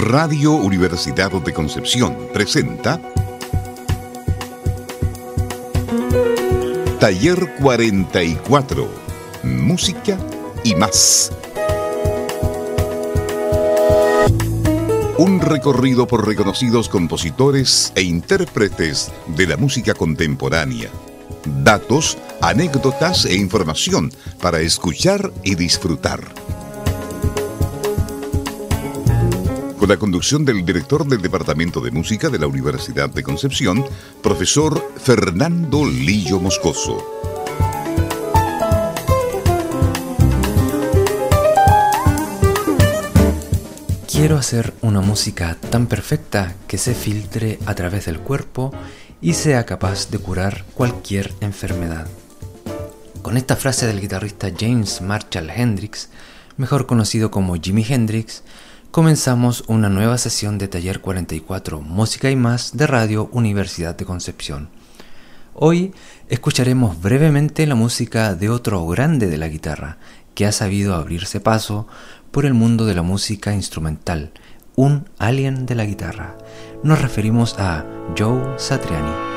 Radio Universidad de Concepción presenta Taller 44, Música y más. Un recorrido por reconocidos compositores e intérpretes de la música contemporánea. Datos, anécdotas e información para escuchar y disfrutar. Con la conducción del director del Departamento de Música de la Universidad de Concepción, profesor Fernando Lillo Moscoso. Quiero hacer una música tan perfecta que se filtre a través del cuerpo y sea capaz de curar cualquier enfermedad. Con esta frase del guitarrista James Marshall Hendrix, mejor conocido como Jimi Hendrix, comenzamos una nueva sesión de Taller 44, Música y más de Radio Universidad de Concepción. Hoy escucharemos brevemente la música de otro grande de la guitarra, que ha sabido abrirse paso por el mundo de la música instrumental, un alien de la guitarra. Nos referimos a Joe Satriani.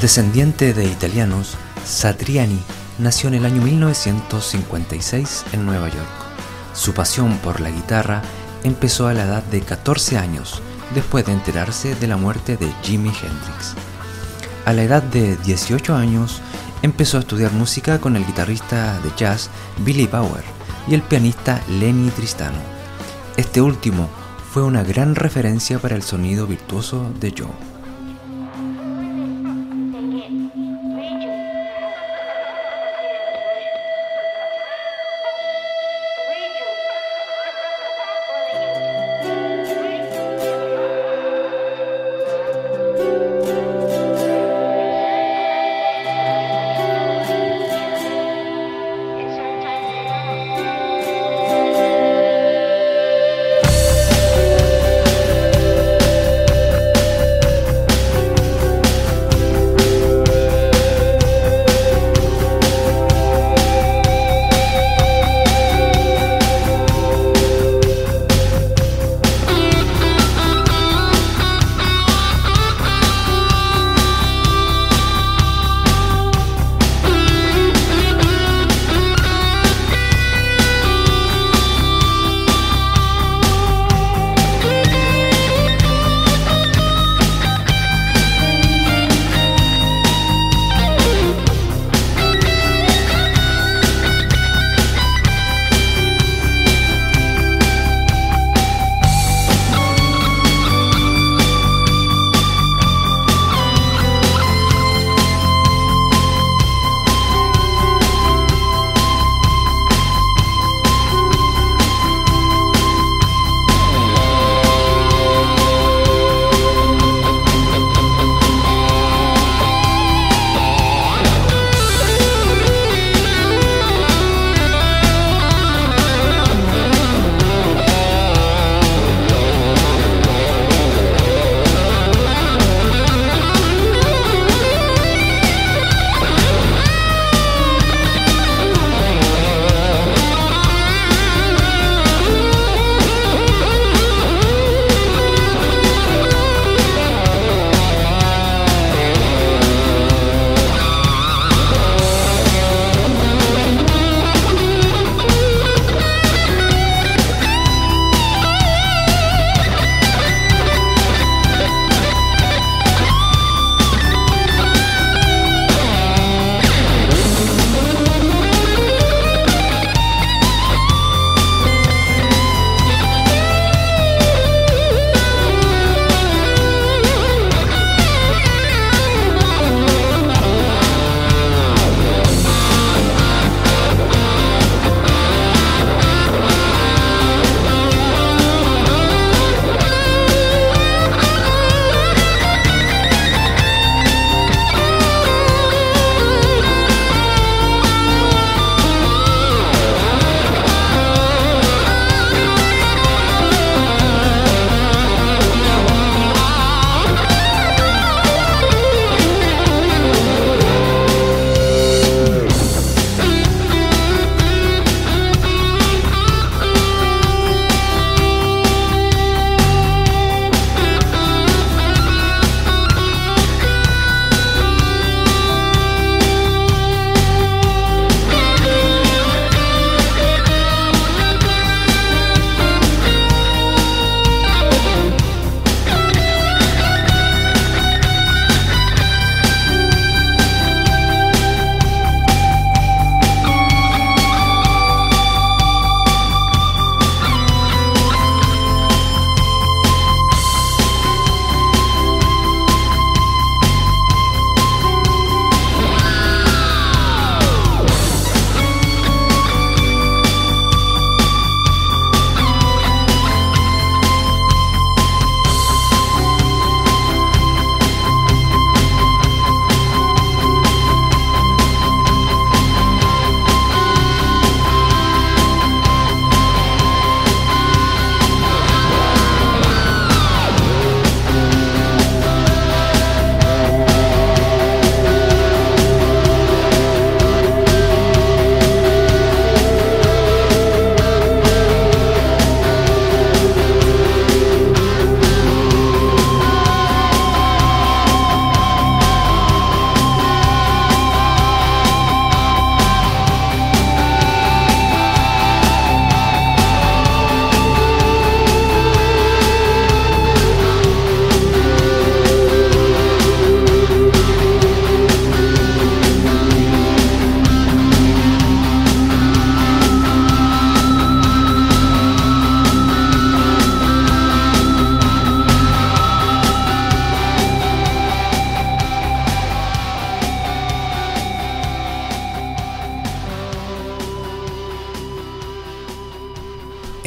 Descendiente de italianos, Satriani nació en el año 1956 en Nueva York. Su pasión por la guitarra empezó a la edad de 14 años, después de enterarse de la muerte de Jimi Hendrix. A la edad de 18 años, empezó a estudiar música con el guitarrista de jazz Billy Bauer y el pianista Lenny Tristano. Este último fue una gran referencia para el sonido virtuoso de Joe.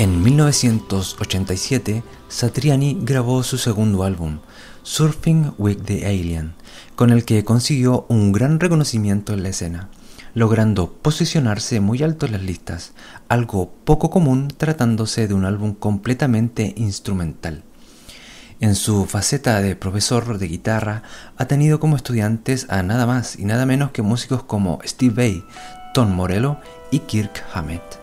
1987, Satriani grabó su segundo álbum, Surfing with the Alien, con el que consiguió un gran reconocimiento en la escena, logrando posicionarse muy alto en las listas, algo poco común tratándose de un álbum completamente instrumental. En su faceta de profesor de guitarra, ha tenido como estudiantes a nada más y nada menos que músicos como Steve Vai, Tom Morello y Kirk Hammett.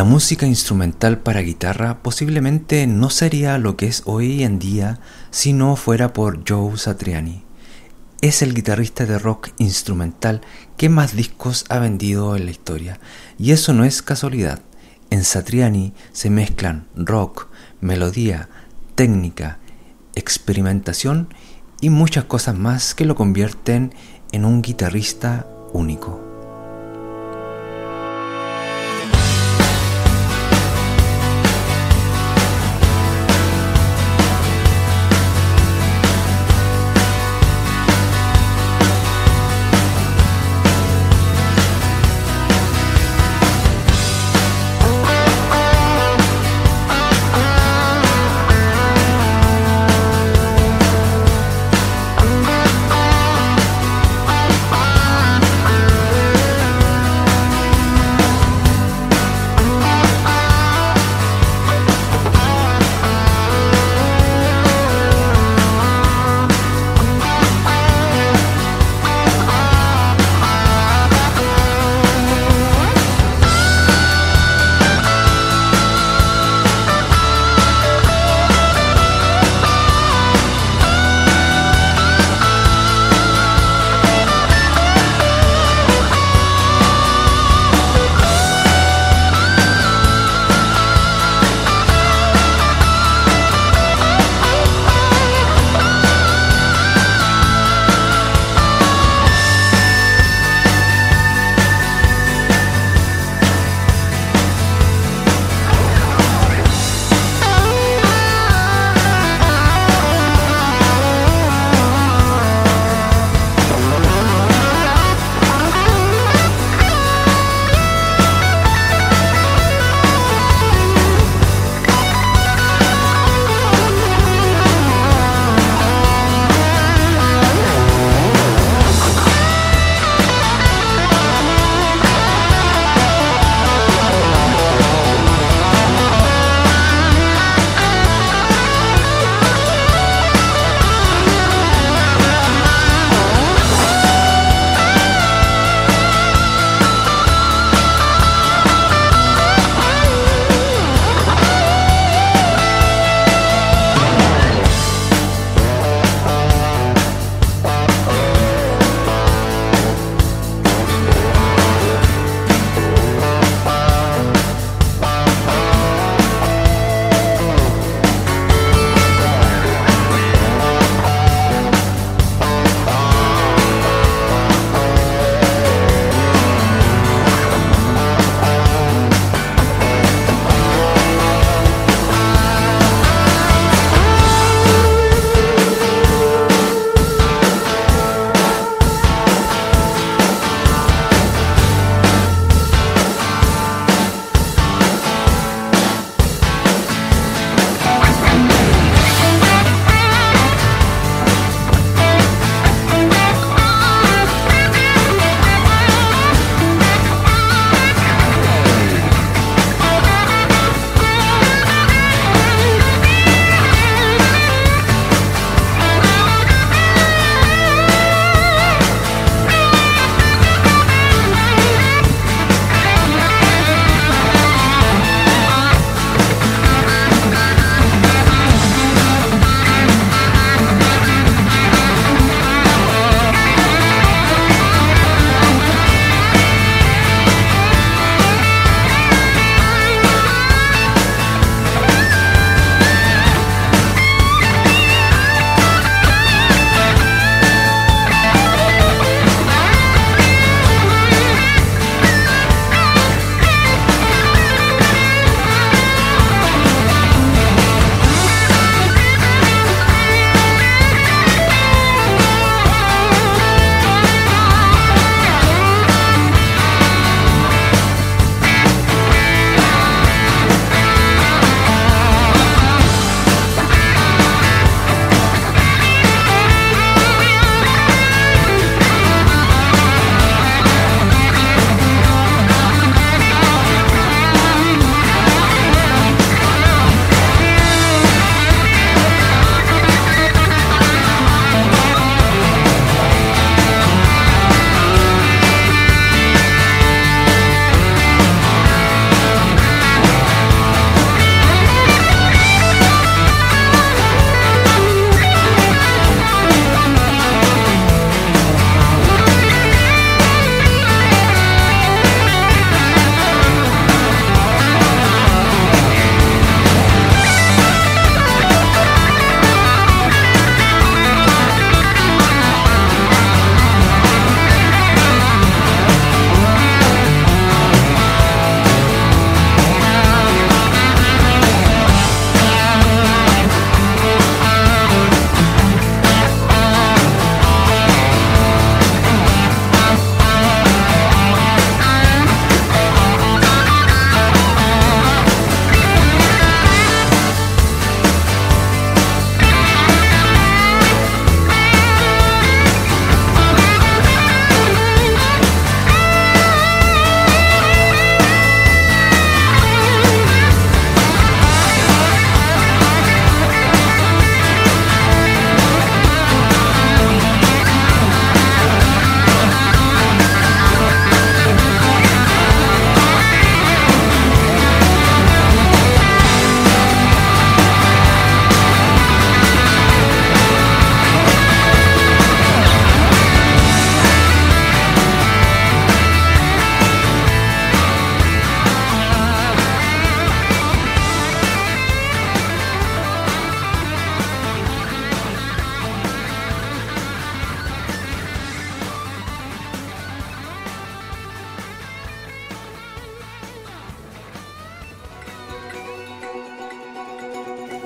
La música instrumental para guitarra posiblemente no sería lo que es hoy en día si no fuera por Joe Satriani. Es el guitarrista de rock instrumental que más discos ha vendido en la historia, y eso no es casualidad. En Satriani se mezclan rock, melodía, técnica, experimentación y muchas cosas más que lo convierten en un guitarrista único.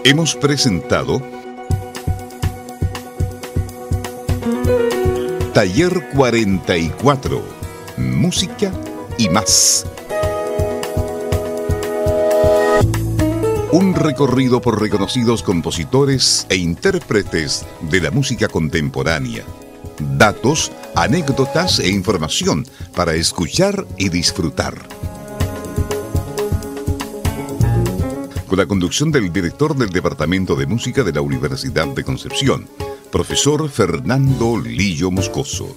Hemos presentado Taller 44, Música y más. Un recorrido por reconocidos compositores e intérpretes de la música contemporánea. Datos, anécdotas e información para escuchar y disfrutar. Con la conducción del director del Departamento de Música de la Universidad de Concepción, profesor Fernando Lillo Moscoso.